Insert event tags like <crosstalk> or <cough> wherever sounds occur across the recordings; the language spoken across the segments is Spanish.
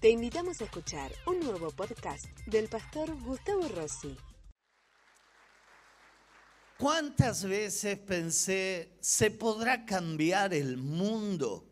Te invitamos a escuchar un nuevo podcast del pastor Gustavo Rossi. ¿Cuántas veces pensé, ¿se podrá cambiar el mundo?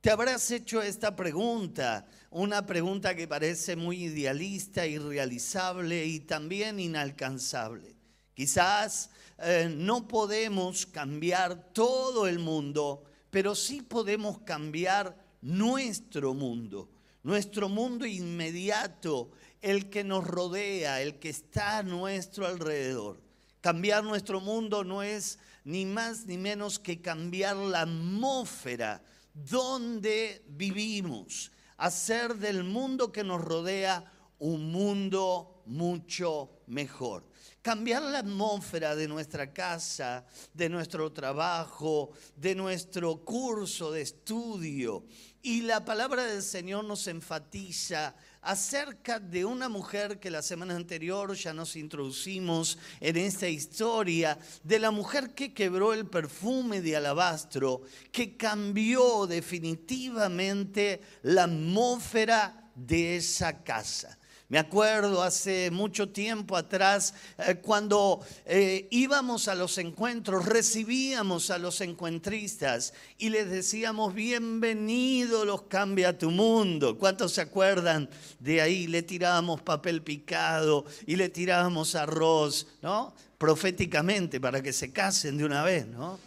Te habrás hecho esta pregunta, una pregunta que parece muy idealista, irrealizable y también inalcanzable. Quizás eh, no podemos cambiar todo el mundo, pero sí podemos cambiar nuestro mundo, nuestro mundo inmediato, el que nos rodea, el que está a nuestro alrededor. Cambiar nuestro mundo no es ni más ni menos que cambiar la atmósfera donde vivimos, hacer del mundo que nos rodea un mundo mucho mejor. Cambiar la atmósfera de nuestra casa, de nuestro trabajo, de nuestro curso de estudio. Y la palabra del Señor nos enfatiza acerca de una mujer que la semana anterior ya nos introducimos en esta historia, de la mujer que quebró el perfume de alabastro, que cambió definitivamente la atmósfera de esa casa. Me acuerdo hace mucho tiempo atrás, eh, cuando eh, íbamos a los encuentros, recibíamos a los encuentristas y les decíamos, bienvenido los cambia tu mundo. ¿Cuántos se acuerdan de ahí? Le tirábamos papel picado y le tirábamos arroz, ¿no? Proféticamente, para que se casen de una vez, ¿no?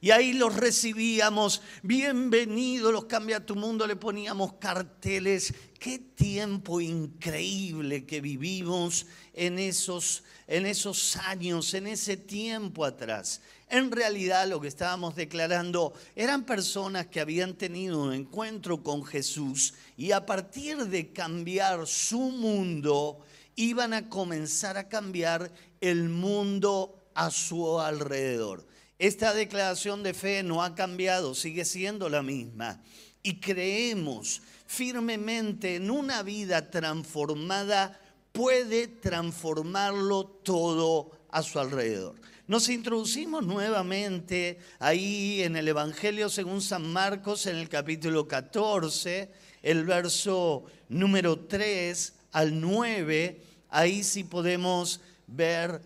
Y ahí los recibíamos, bienvenido, los cambia tu mundo, le poníamos carteles. Qué tiempo increíble que vivimos en esos, en esos años, en ese tiempo atrás. En realidad lo que estábamos declarando eran personas que habían tenido un encuentro con Jesús y a partir de cambiar su mundo, iban a comenzar a cambiar el mundo a su alrededor. Esta declaración de fe no ha cambiado, sigue siendo la misma. Y creemos firmemente en una vida transformada puede transformarlo todo a su alrededor. Nos introducimos nuevamente ahí en el Evangelio según San Marcos en el capítulo 14, el verso número 3 al 9. Ahí sí podemos ver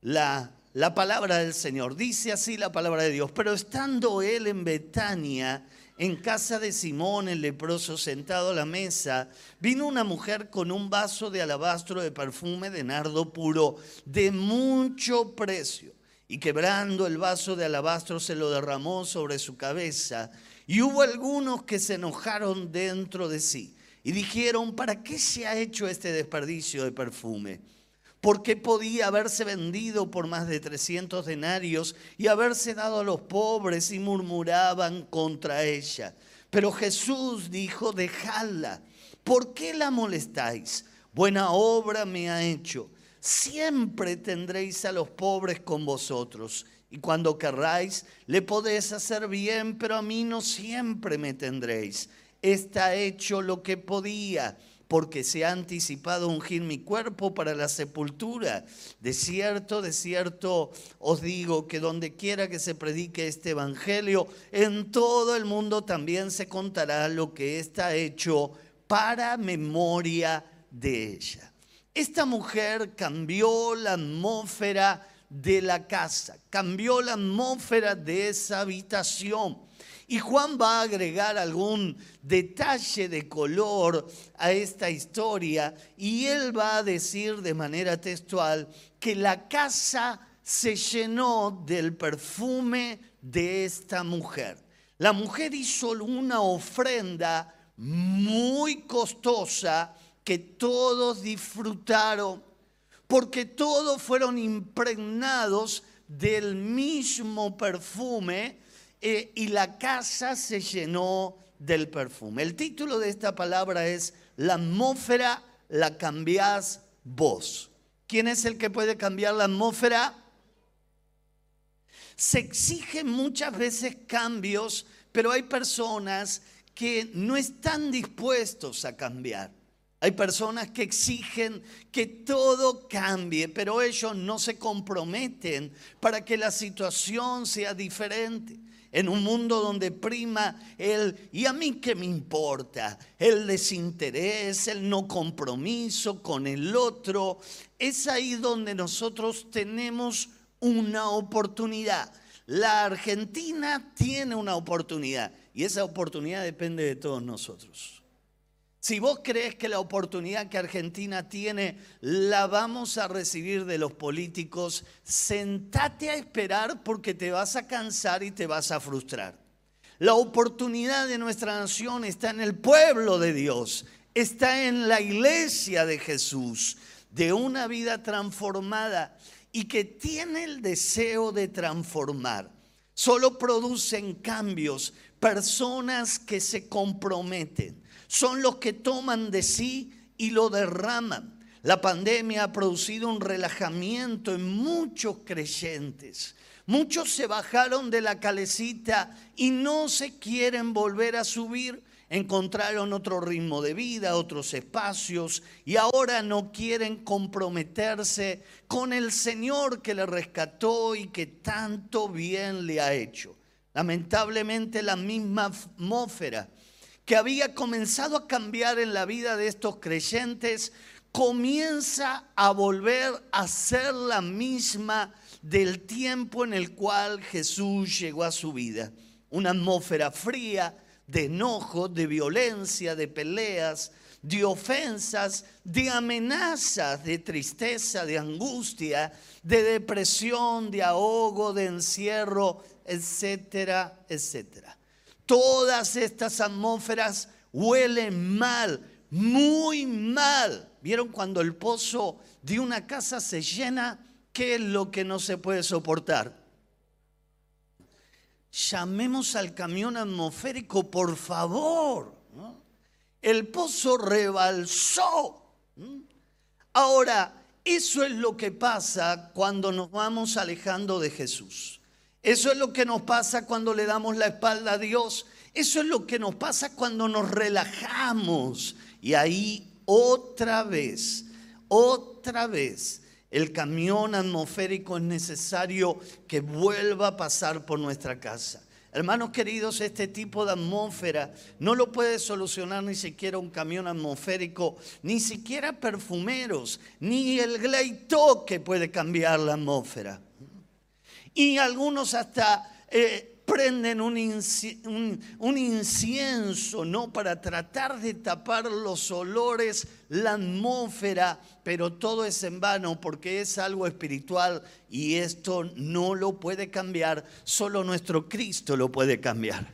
la la palabra del Señor. Dice así la palabra de Dios. Pero estando él en Betania, en casa de Simón el leproso, sentado a la mesa, vino una mujer con un vaso de alabastro de perfume de nardo puro de mucho precio. Y quebrando el vaso de alabastro se lo derramó sobre su cabeza. Y hubo algunos que se enojaron dentro de sí y dijeron, ¿para qué se ha hecho este desperdicio de perfume? Porque podía haberse vendido por más de 300 denarios y haberse dado a los pobres y murmuraban contra ella. Pero Jesús dijo, dejadla, ¿por qué la molestáis? Buena obra me ha hecho. Siempre tendréis a los pobres con vosotros y cuando querráis le podéis hacer bien, pero a mí no siempre me tendréis. Está hecho lo que podía porque se ha anticipado ungir mi cuerpo para la sepultura. De cierto, de cierto os digo que donde quiera que se predique este evangelio, en todo el mundo también se contará lo que está hecho para memoria de ella. Esta mujer cambió la atmósfera de la casa, cambió la atmósfera de esa habitación y Juan va a agregar algún detalle de color a esta historia y él va a decir de manera textual que la casa se llenó del perfume de esta mujer. La mujer hizo una ofrenda muy costosa que todos disfrutaron, porque todos fueron impregnados del mismo perfume eh, y la casa se llenó del perfume. El título de esta palabra es La atmósfera la cambiás vos. ¿Quién es el que puede cambiar la atmósfera? Se exigen muchas veces cambios, pero hay personas que no están dispuestos a cambiar. Hay personas que exigen que todo cambie, pero ellos no se comprometen para que la situación sea diferente. En un mundo donde prima el ¿y a mí qué me importa? El desinterés, el no compromiso con el otro. Es ahí donde nosotros tenemos una oportunidad. La Argentina tiene una oportunidad y esa oportunidad depende de todos nosotros. Si vos crees que la oportunidad que Argentina tiene la vamos a recibir de los políticos, sentate a esperar porque te vas a cansar y te vas a frustrar. La oportunidad de nuestra nación está en el pueblo de Dios, está en la iglesia de Jesús, de una vida transformada y que tiene el deseo de transformar. Solo producen cambios personas que se comprometen son los que toman de sí y lo derraman. La pandemia ha producido un relajamiento en muchos creyentes. Muchos se bajaron de la calecita y no se quieren volver a subir. Encontraron otro ritmo de vida, otros espacios y ahora no quieren comprometerse con el Señor que le rescató y que tanto bien le ha hecho. Lamentablemente la misma atmósfera que había comenzado a cambiar en la vida de estos creyentes, comienza a volver a ser la misma del tiempo en el cual Jesús llegó a su vida. Una atmósfera fría de enojo, de violencia, de peleas, de ofensas, de amenazas, de tristeza, de angustia, de depresión, de ahogo, de encierro, etcétera, etcétera. Todas estas atmósferas huelen mal, muy mal. ¿Vieron cuando el pozo de una casa se llena? ¿Qué es lo que no se puede soportar? Llamemos al camión atmosférico, por favor. El pozo rebalsó. Ahora, eso es lo que pasa cuando nos vamos alejando de Jesús. Eso es lo que nos pasa cuando le damos la espalda a Dios. Eso es lo que nos pasa cuando nos relajamos. Y ahí otra vez, otra vez, el camión atmosférico es necesario que vuelva a pasar por nuestra casa. Hermanos queridos, este tipo de atmósfera no lo puede solucionar ni siquiera un camión atmosférico, ni siquiera perfumeros, ni el gleito que puede cambiar la atmósfera. Y algunos hasta eh, prenden un, incienso, ¿no? Para tratar de tapar los olores, la atmósfera, pero todo es en vano porque es algo espiritual y esto no lo puede cambiar, solo nuestro Cristo lo puede cambiar.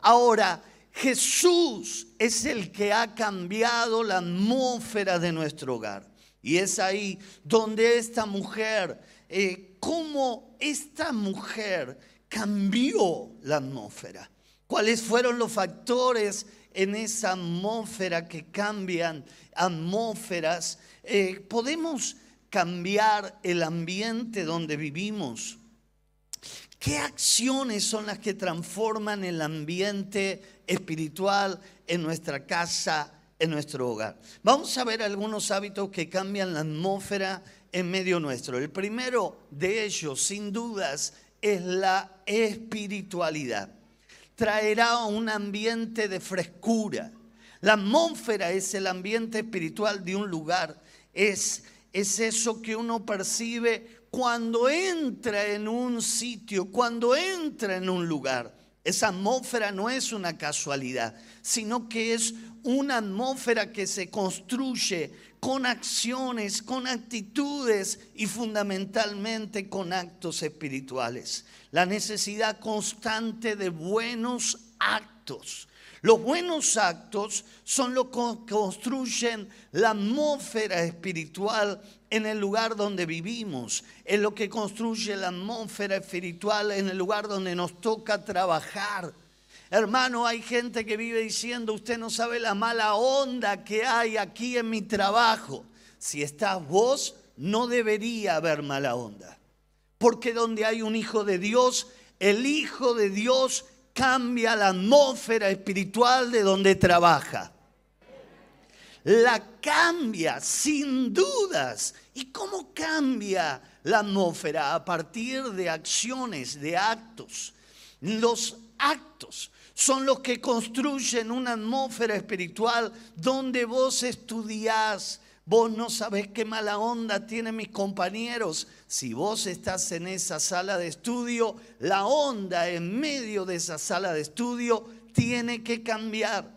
Ahora, Jesús es el que ha cambiado la atmósfera de nuestro hogar. Y es ahí donde esta mujer eh, cómo esta mujer cambió la atmósfera. ¿Cuáles fueron los factores en esa atmósfera que cambian atmósferas? Eh, ¿Podemos cambiar el ambiente donde vivimos? ¿Qué acciones son las que transforman el ambiente espiritual en nuestra casa, en nuestro hogar? Vamos a ver algunos hábitos que cambian la atmósfera en medio nuestro. El primero de ellos, sin dudas, es la espiritualidad. Traerá un ambiente de frescura. La atmósfera es el ambiente espiritual de un lugar. Es, es eso que uno percibe cuando entra en un sitio, cuando entra en un lugar. Esa atmósfera no es una casualidad, sino que es una atmósfera que se construye con acciones, con actitudes y fundamentalmente con actos espirituales. La necesidad constante de buenos actos. Los buenos actos son los que construyen la atmósfera espiritual en el lugar donde vivimos, es lo que construye la atmósfera espiritual en el lugar donde nos toca trabajar Hermano, hay gente que vive diciendo, usted no sabe la mala onda que hay aquí en mi trabajo. Si estás vos, no debería haber mala onda. Porque donde hay un hijo de Dios, el hijo de Dios cambia la atmósfera espiritual de donde trabaja. La cambia sin dudas. ¿Y cómo cambia la atmósfera? A partir de acciones, de actos. Los actos son los que construyen una atmósfera espiritual donde vos estudiás. Vos no sabés qué mala onda tienen mis compañeros. Si vos estás en esa sala de estudio, la onda en medio de esa sala de estudio tiene que cambiar.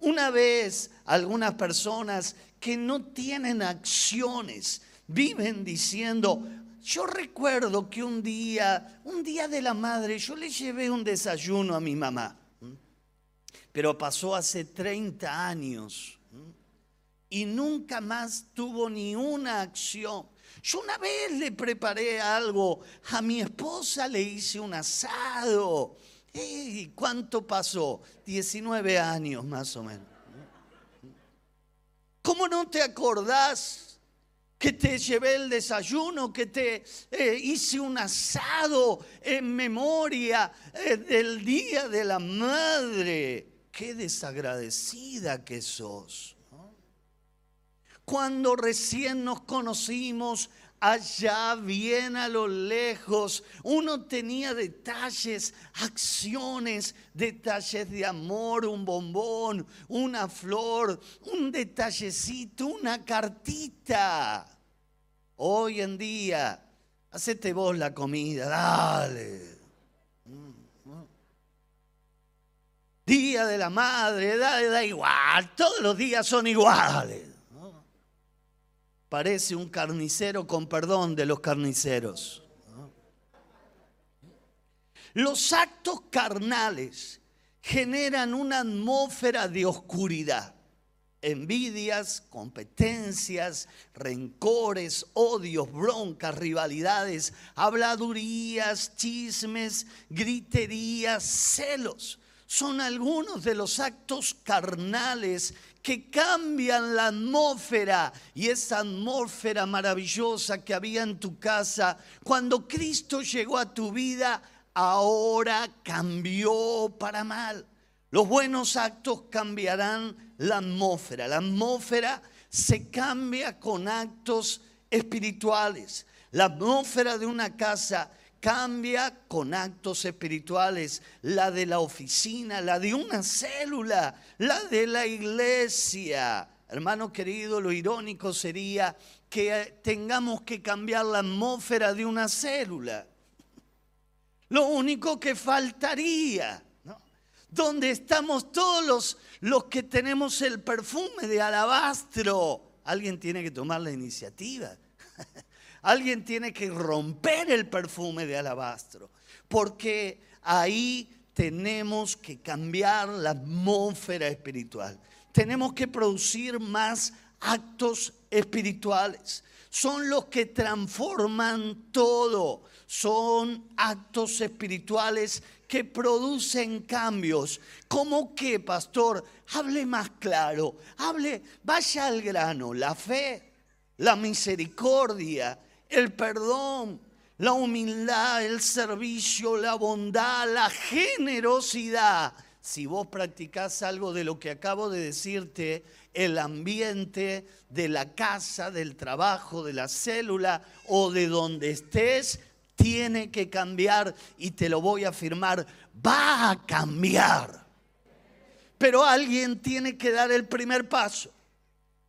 Una vez algunas personas que no tienen acciones viven diciendo, yo recuerdo que un día, un día de la madre, yo le llevé un desayuno a mi mamá, pero pasó hace 30 años y nunca más tuvo ni una acción. Yo una vez le preparé algo a mi esposa, le hice un asado. ¿Y cuánto pasó? 19 años más o menos. ¿Cómo no te acordás? que te llevé el desayuno, que te eh, hice un asado en memoria eh, del Día de la Madre. Qué desagradecida que sos. Cuando recién nos conocimos, allá bien a lo lejos, uno tenía detalles, acciones, detalles de amor, un bombón, una flor, un detallecito, una cartita. Hoy en día, hacete vos la comida, dale. Día de la madre, da, da igual, todos los días son iguales parece un carnicero con perdón de los carniceros. Los actos carnales generan una atmósfera de oscuridad. Envidias, competencias, rencores, odios, broncas, rivalidades, habladurías, chismes, griterías, celos. Son algunos de los actos carnales que cambian la atmósfera y esa atmósfera maravillosa que había en tu casa cuando Cristo llegó a tu vida, ahora cambió para mal. Los buenos actos cambiarán la atmósfera. La atmósfera se cambia con actos espirituales. La atmósfera de una casa cambia con actos espirituales, la de la oficina, la de una célula, la de la iglesia. Hermano querido, lo irónico sería que tengamos que cambiar la atmósfera de una célula. Lo único que faltaría, ¿no? Donde estamos todos los, los que tenemos el perfume de alabastro. Alguien tiene que tomar la iniciativa. <laughs> Alguien tiene que romper el perfume de alabastro, porque ahí tenemos que cambiar la atmósfera espiritual. Tenemos que producir más actos espirituales. Son los que transforman todo. Son actos espirituales que producen cambios. ¿Cómo que, pastor? Hable más claro. Hable, vaya al grano. La fe, la misericordia, el perdón, la humildad, el servicio, la bondad, la generosidad. Si vos practicás algo de lo que acabo de decirte, el ambiente de la casa, del trabajo, de la célula o de donde estés, tiene que cambiar y te lo voy a afirmar, va a cambiar. Pero alguien tiene que dar el primer paso.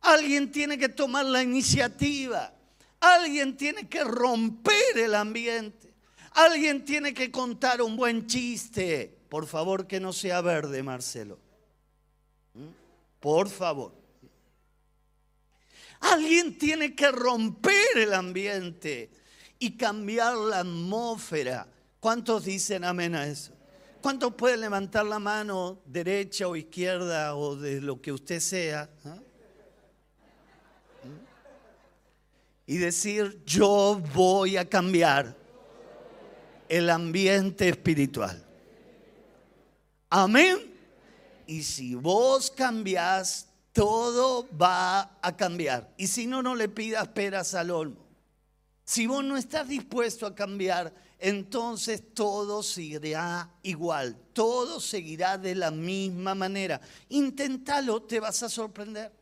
Alguien tiene que tomar la iniciativa. Alguien tiene que romper el ambiente. Alguien tiene que contar un buen chiste. Por favor, que no sea verde, Marcelo. ¿Mm? Por favor. Alguien tiene que romper el ambiente y cambiar la atmósfera. ¿Cuántos dicen amén a eso? ¿Cuántos pueden levantar la mano derecha o izquierda o de lo que usted sea? ¿Ah? Y decir, yo voy a cambiar el ambiente espiritual. Amén. Y si vos cambiás, todo va a cambiar. Y si no, no le pidas peras al olmo. Si vos no estás dispuesto a cambiar, entonces todo seguirá igual, todo seguirá de la misma manera. Inténtalo, te vas a sorprender.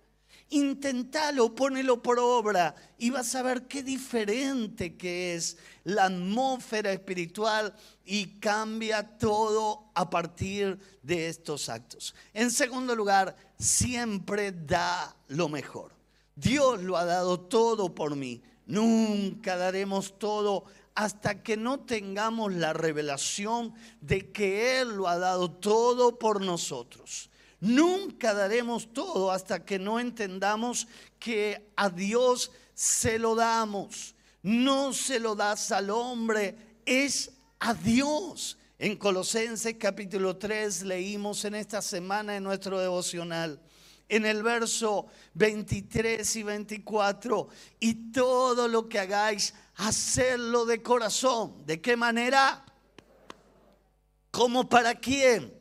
Intentalo, ponelo por obra y vas a ver qué diferente que es la atmósfera espiritual y cambia todo a partir de estos actos. En segundo lugar, siempre da lo mejor. Dios lo ha dado todo por mí. Nunca daremos todo hasta que no tengamos la revelación de que Él lo ha dado todo por nosotros. Nunca daremos todo hasta que no entendamos que a Dios se lo damos. No se lo das al hombre, es a Dios. En Colosenses capítulo 3 leímos en esta semana en nuestro devocional, en el verso 23 y 24, y todo lo que hagáis, hacerlo de corazón. ¿De qué manera? ¿Como para quién?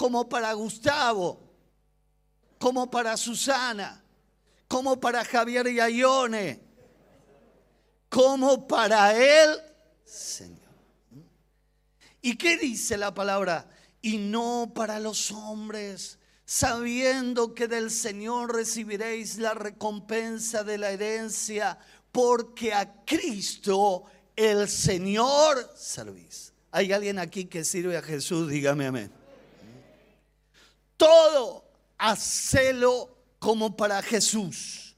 Como para Gustavo, como para Susana, como para Javier Yayone, como para él, Señor. ¿Y qué dice la palabra? Y no para los hombres, sabiendo que del Señor recibiréis la recompensa de la herencia, porque a Cristo el Señor servís. ¿Hay alguien aquí que sirve a Jesús? Dígame amén. Todo hacelo como para Jesús.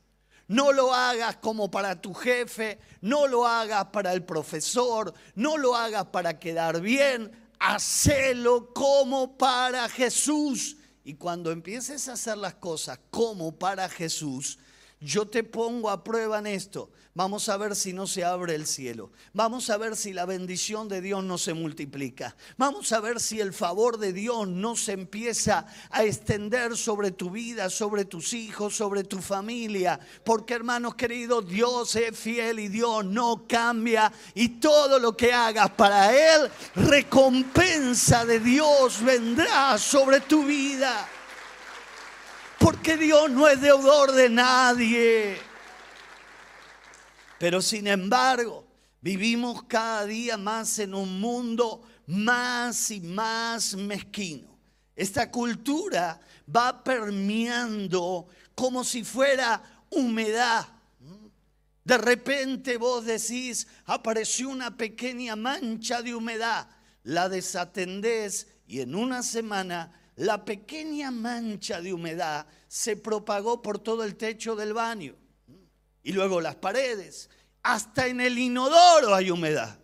No lo hagas como para tu jefe, no lo hagas para el profesor, no lo hagas para quedar bien, hacelo como para Jesús. Y cuando empieces a hacer las cosas como para Jesús, yo te pongo a prueba en esto. Vamos a ver si no se abre el cielo. Vamos a ver si la bendición de Dios no se multiplica. Vamos a ver si el favor de Dios no se empieza a extender sobre tu vida, sobre tus hijos, sobre tu familia. Porque hermanos queridos, Dios es fiel y Dios no cambia. Y todo lo que hagas para Él, recompensa de Dios vendrá sobre tu vida. Porque Dios no es deudor de nadie. Pero sin embargo, vivimos cada día más en un mundo más y más mezquino. Esta cultura va permeando como si fuera humedad. De repente vos decís, apareció una pequeña mancha de humedad, la desatendés y en una semana la pequeña mancha de humedad se propagó por todo el techo del baño y luego las paredes. Hasta en el inodoro hay humedad.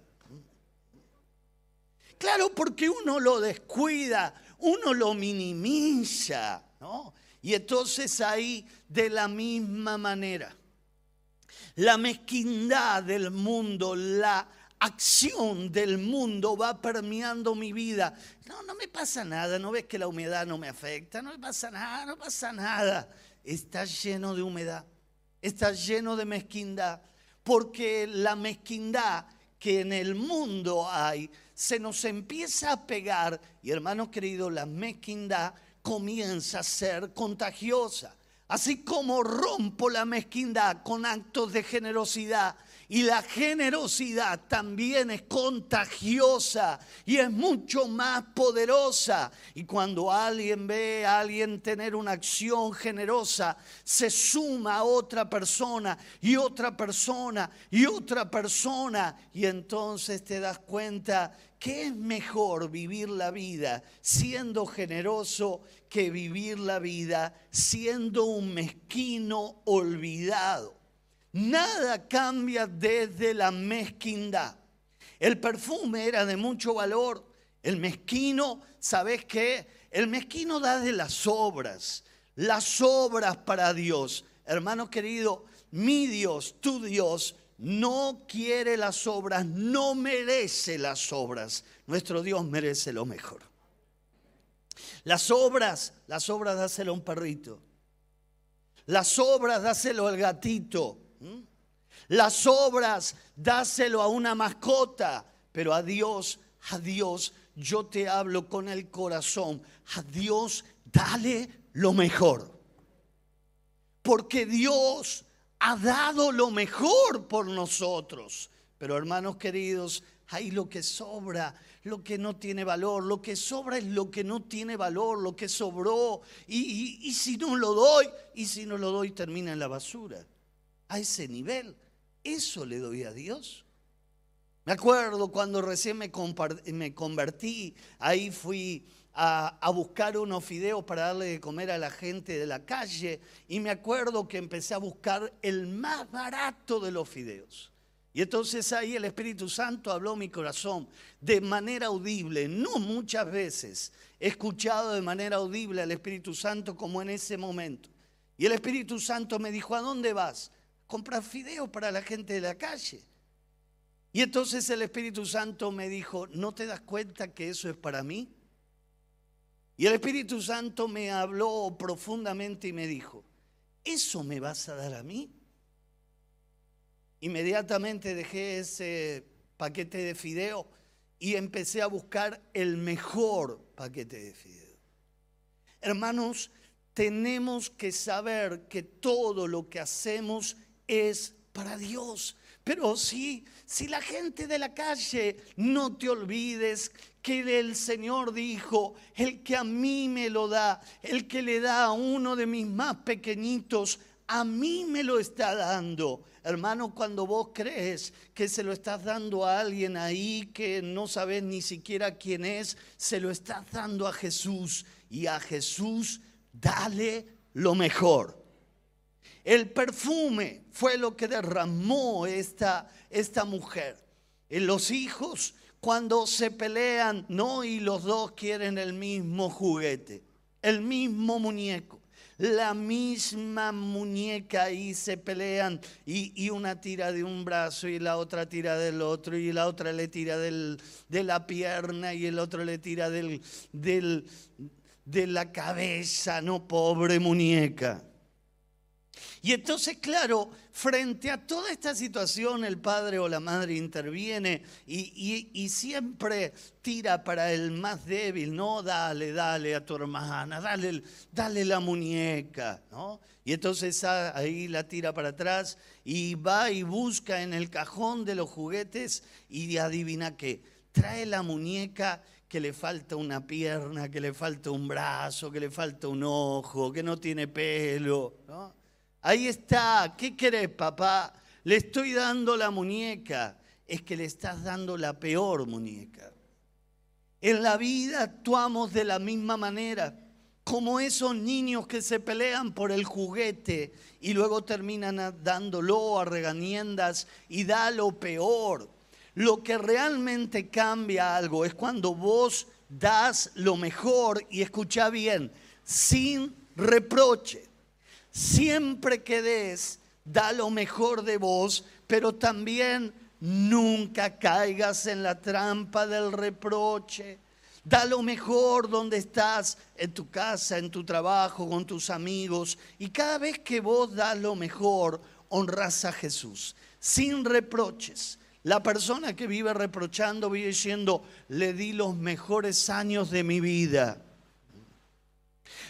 Claro, porque uno lo descuida, uno lo minimiza, ¿no? Y entonces ahí de la misma manera, la mezquindad del mundo, la acción del mundo va permeando mi vida. No, no me pasa nada, no ves que la humedad no me afecta, no me pasa nada, no pasa nada. Está lleno de humedad, está lleno de mezquindad, porque la mezquindad que en el mundo hay se nos empieza a pegar y hermanos queridos, la mezquindad comienza a ser contagiosa. Así como rompo la mezquindad con actos de generosidad, y la generosidad también es contagiosa y es mucho más poderosa. Y cuando alguien ve a alguien tener una acción generosa, se suma a otra persona y otra persona y otra persona. Y entonces te das cuenta que es mejor vivir la vida siendo generoso que vivir la vida siendo un mezquino olvidado. Nada cambia desde la mezquindad. El perfume era de mucho valor. El mezquino, ¿sabes qué? El mezquino da de las obras, las obras para Dios. Hermano querido, mi Dios, tu Dios, no quiere las obras, no merece las obras. Nuestro Dios merece lo mejor. Las obras, las obras dáselo a un perrito. Las obras dáselo al gatito. Las obras, dáselo a una mascota, pero a Dios, a Dios, yo te hablo con el corazón. A Dios, dale lo mejor. Porque Dios ha dado lo mejor por nosotros. Pero hermanos queridos, ahí lo que sobra, lo que no tiene valor, lo que sobra es lo que no tiene valor, lo que sobró. Y si no lo doy, y si no lo doy termina en la basura. A ese nivel, eso le doy a Dios. Me acuerdo cuando recién me, convertí, ahí fui a, buscar unos fideos para darle de comer a la gente de la calle y me acuerdo que empecé a buscar el más barato de los fideos. Y entonces ahí el Espíritu Santo habló mi corazón de manera audible, no muchas veces he escuchado de manera audible al Espíritu Santo como en ese momento. Y el Espíritu Santo me dijo, ¿a dónde vas? Comprar fideos para la gente de la calle. Y entonces el Espíritu Santo me dijo, ¿no te das cuenta que eso es para mí? Y el Espíritu Santo me habló profundamente y me dijo, ¿eso me vas a dar a mí? Inmediatamente dejé ese paquete de fideo y empecé a buscar el mejor paquete de fideo. Hermanos, tenemos que saber que todo lo que hacemos es para Dios. Pero sí, si la gente de la calle, no te olvides que el Señor dijo, el que a mí me lo da, el que le da a uno de mis más pequeñitos, a mí me lo está dando. Hermano, cuando vos crees que se lo estás dando a alguien ahí que no sabes ni siquiera quién es, se lo estás dando a Jesús. Y a Jesús dale lo mejor. El perfume fue lo que derramó esta, esta mujer. En los hijos cuando se pelean, no, y los dos quieren el mismo juguete, el mismo muñeco, la misma muñeca y se pelean y, una tira de un brazo y la otra tira del otro y la otra le tira del, de la pierna y el otro le tira del, del, de la cabeza, no pobre muñeca. Y entonces, claro, frente a toda esta situación, el padre o la madre interviene y, siempre tira para el más débil, no, dale, dale a tu hermana, dale, dale la muñeca, ¿no? Y entonces ahí la tira para atrás y va y busca en el cajón de los juguetes y adivina qué, trae la muñeca que le falta una pierna, que le falta un brazo, que le falta un ojo, que no tiene pelo, ¿no? Ahí está. ¿Qué querés, papá? Le estoy dando la muñeca. Es que le estás dando la peor muñeca. En la vida actuamos de la misma manera, como esos niños que se pelean por el juguete y luego terminan dándolo a regañendas y da lo peor. Lo que realmente cambia algo es cuando vos das lo mejor y escucha bien, sin reproche. Siempre que des, da lo mejor de vos, pero también nunca caigas en la trampa del reproche. Da lo mejor donde estás, en tu casa, en tu trabajo, con tus amigos. Y cada vez que vos das lo mejor, honras a Jesús, sin reproches. La persona que vive reprochando vive diciendo, le di los mejores años de mi vida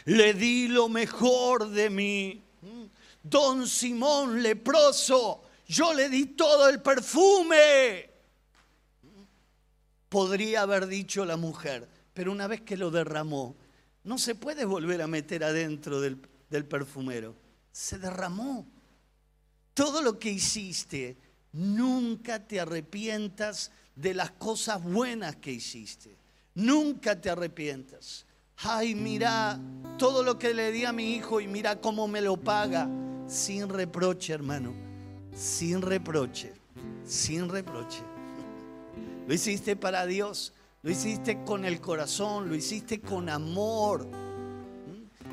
le di lo mejor de mí. Don Simón leproso, yo le di todo el perfume. Podría haber dicho la mujer, pero una vez que lo derramó, no se puede volver a meter adentro del, del perfumero. Se derramó. Todo lo que hiciste, nunca te arrepientas de las cosas buenas que hiciste. Nunca te arrepientas ay, mira todo lo que le di a mi hijo y mira cómo me lo paga. Sin reproche, hermano. Sin reproche. Sin reproche. Lo hiciste para Dios. Lo hiciste con el corazón. Lo hiciste con amor.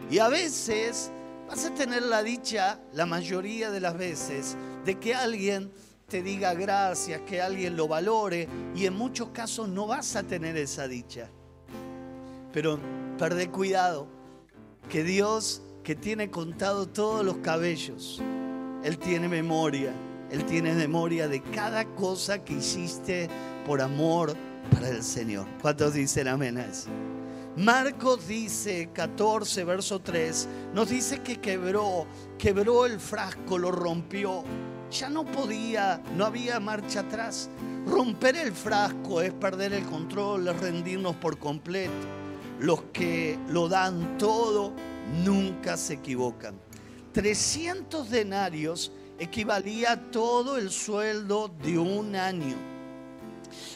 Y a veces vas a tener la dicha, la mayoría de las veces, de que alguien te diga gracias, que alguien lo valore. Y en muchos casos no vas a tener esa dicha. Pero perdé cuidado, que Dios que tiene contado todos los cabellos, Él tiene memoria, Él tiene memoria de cada cosa que hiciste por amor para el Señor. ¿Cuántos dicen amén a eso? Marcos dice 14, verso 3, nos dice que quebró, quebró el frasco, lo rompió. Ya no podía, no había marcha atrás. Romper el frasco es perder el control, es rendirnos por completo. Los que lo dan todo nunca se equivocan. 300 denarios equivalía a todo el sueldo de un año.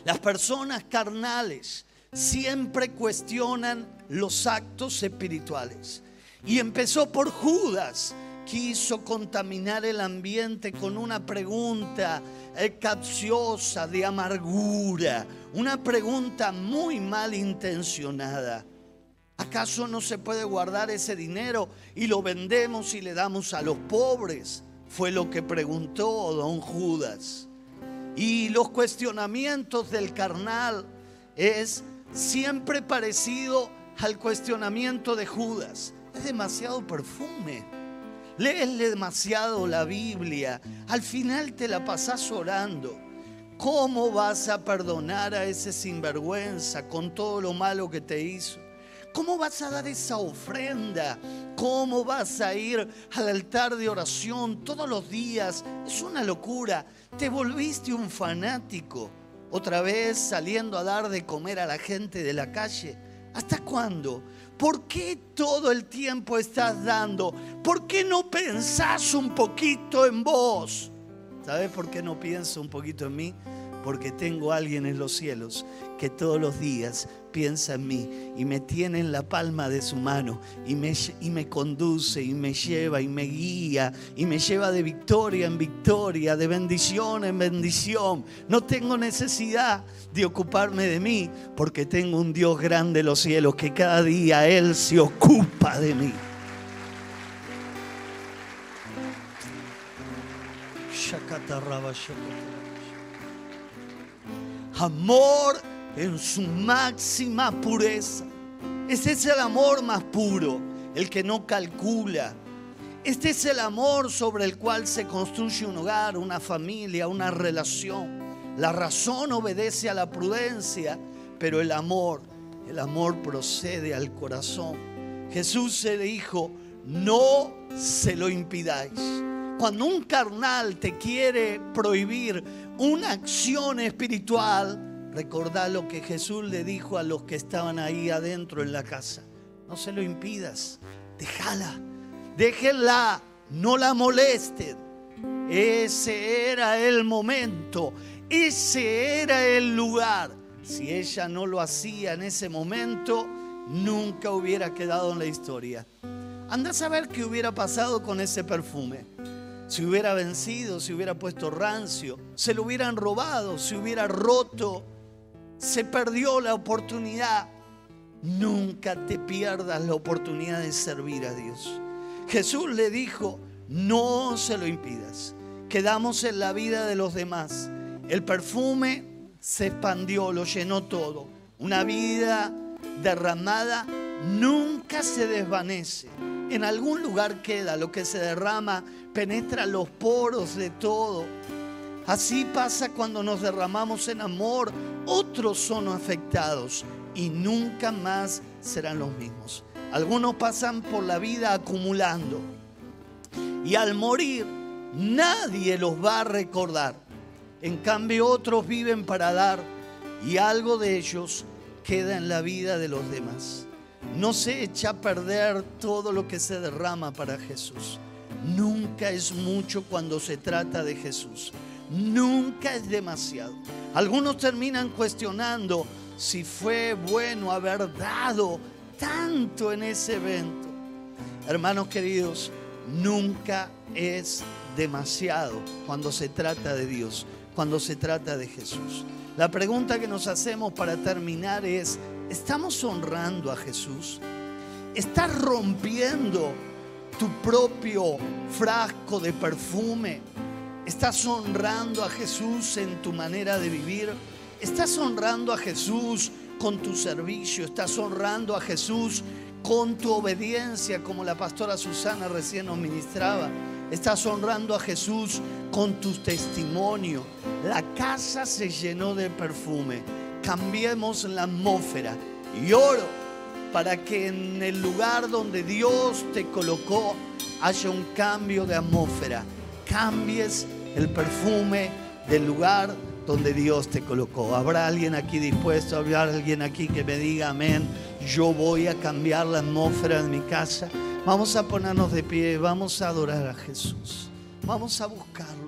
Las personas carnales siempre cuestionan los actos espirituales. Y empezó por Judas, quiso contaminar el ambiente con una pregunta eh, capciosa de amargura, una pregunta muy mal intencionada. ¿Acaso no se puede guardar ese dinero y lo vendemos y le damos a los pobres? Fue lo que preguntó don Judas. Y los cuestionamientos del carnal es siempre parecido al cuestionamiento de Judas. Es demasiado perfume lees demasiado la Biblia, al final te la pasás orando. ¿Cómo vas a perdonar a ese sinvergüenza con todo lo malo que te hizo? ¿Cómo vas a dar esa ofrenda? ¿Cómo vas a ir al altar de oración todos los días? Es una locura. Te volviste un fanático. Otra vez saliendo a dar de comer a la gente de la calle. ¿Hasta cuándo? ¿Por qué todo el tiempo estás dando? ¿Por qué no pensás un poquito en vos? ¿Sabes por qué no pienso un poquito en mí? Porque tengo a alguien en los cielos que todos los días piensa en mí y me tiene en la palma de su mano y me, y me conduce y me lleva y me guía y me lleva de victoria en victoria, de bendición en bendición. No tengo necesidad de ocuparme de mí porque tengo un Dios grande en los cielos que cada día Él se ocupa de mí. Amor en su máxima pureza. Este es el amor más puro, el que no calcula. Este es el amor sobre el cual se construye un hogar, una familia, una relación. La razón obedece a la prudencia, pero el amor, el amor procede al corazón. Jesús se dijo, no se lo impidáis. Cuando un carnal te quiere prohibir una acción espiritual, Recordá lo que Jesús le dijo a los que estaban ahí adentro en la casa. No se lo impidas, déjala, déjenla, no la molesten. Ese era el momento, ese era el lugar. Si ella no lo hacía en ese momento, nunca hubiera quedado en la historia. Anda a saber qué hubiera pasado con ese perfume. Si hubiera vencido, si hubiera puesto rancio, se lo hubieran robado, se hubiera roto se perdió la oportunidad. Nunca te pierdas la oportunidad de servir a Dios. Jesús le dijo, no se lo impidas. Quedamos en la vida de los demás. El perfume se expandió, lo llenó todo. Una vida derramada nunca se desvanece. En algún lugar queda lo que se derrama, penetra los poros de todo Así pasa cuando nos derramamos en amor, otros son afectados y nunca más serán los mismos. Algunos pasan por la vida acumulando y al morir nadie los va a recordar. En cambio otros viven para dar y algo de ellos queda en la vida de los demás. No se echa a perder todo lo que se derrama para Jesús. Nunca es mucho cuando se trata de Jesús nunca es demasiado. Algunos terminan cuestionando si fue bueno haber dado tanto en ese evento. Hermanos queridos, nunca es demasiado cuando se trata de Dios, cuando se trata de Jesús. La pregunta que nos hacemos para terminar es, ¿estamos honrando a Jesús? ¿Estás rompiendo tu propio frasco de perfume? ¿Estás honrando a Jesús en tu manera de vivir? ¿Estás honrando a Jesús con tu servicio? ¿Estás honrando a Jesús con tu obediencia como la pastora Susana recién nos ministraba? ¿Estás honrando a Jesús con tu testimonio? La casa se llenó de perfume. Cambiemos la atmósfera y oro para que en el lugar donde Dios te colocó haya un cambio de atmósfera. Cambies el perfume del lugar donde Dios te colocó. ¿Habrá alguien aquí dispuesto? ¿Habrá alguien aquí que me diga amén? Yo voy a cambiar la atmósfera de mi casa. Vamos a ponernos de pie, vamos a adorar a Jesús. Vamos a buscarlo.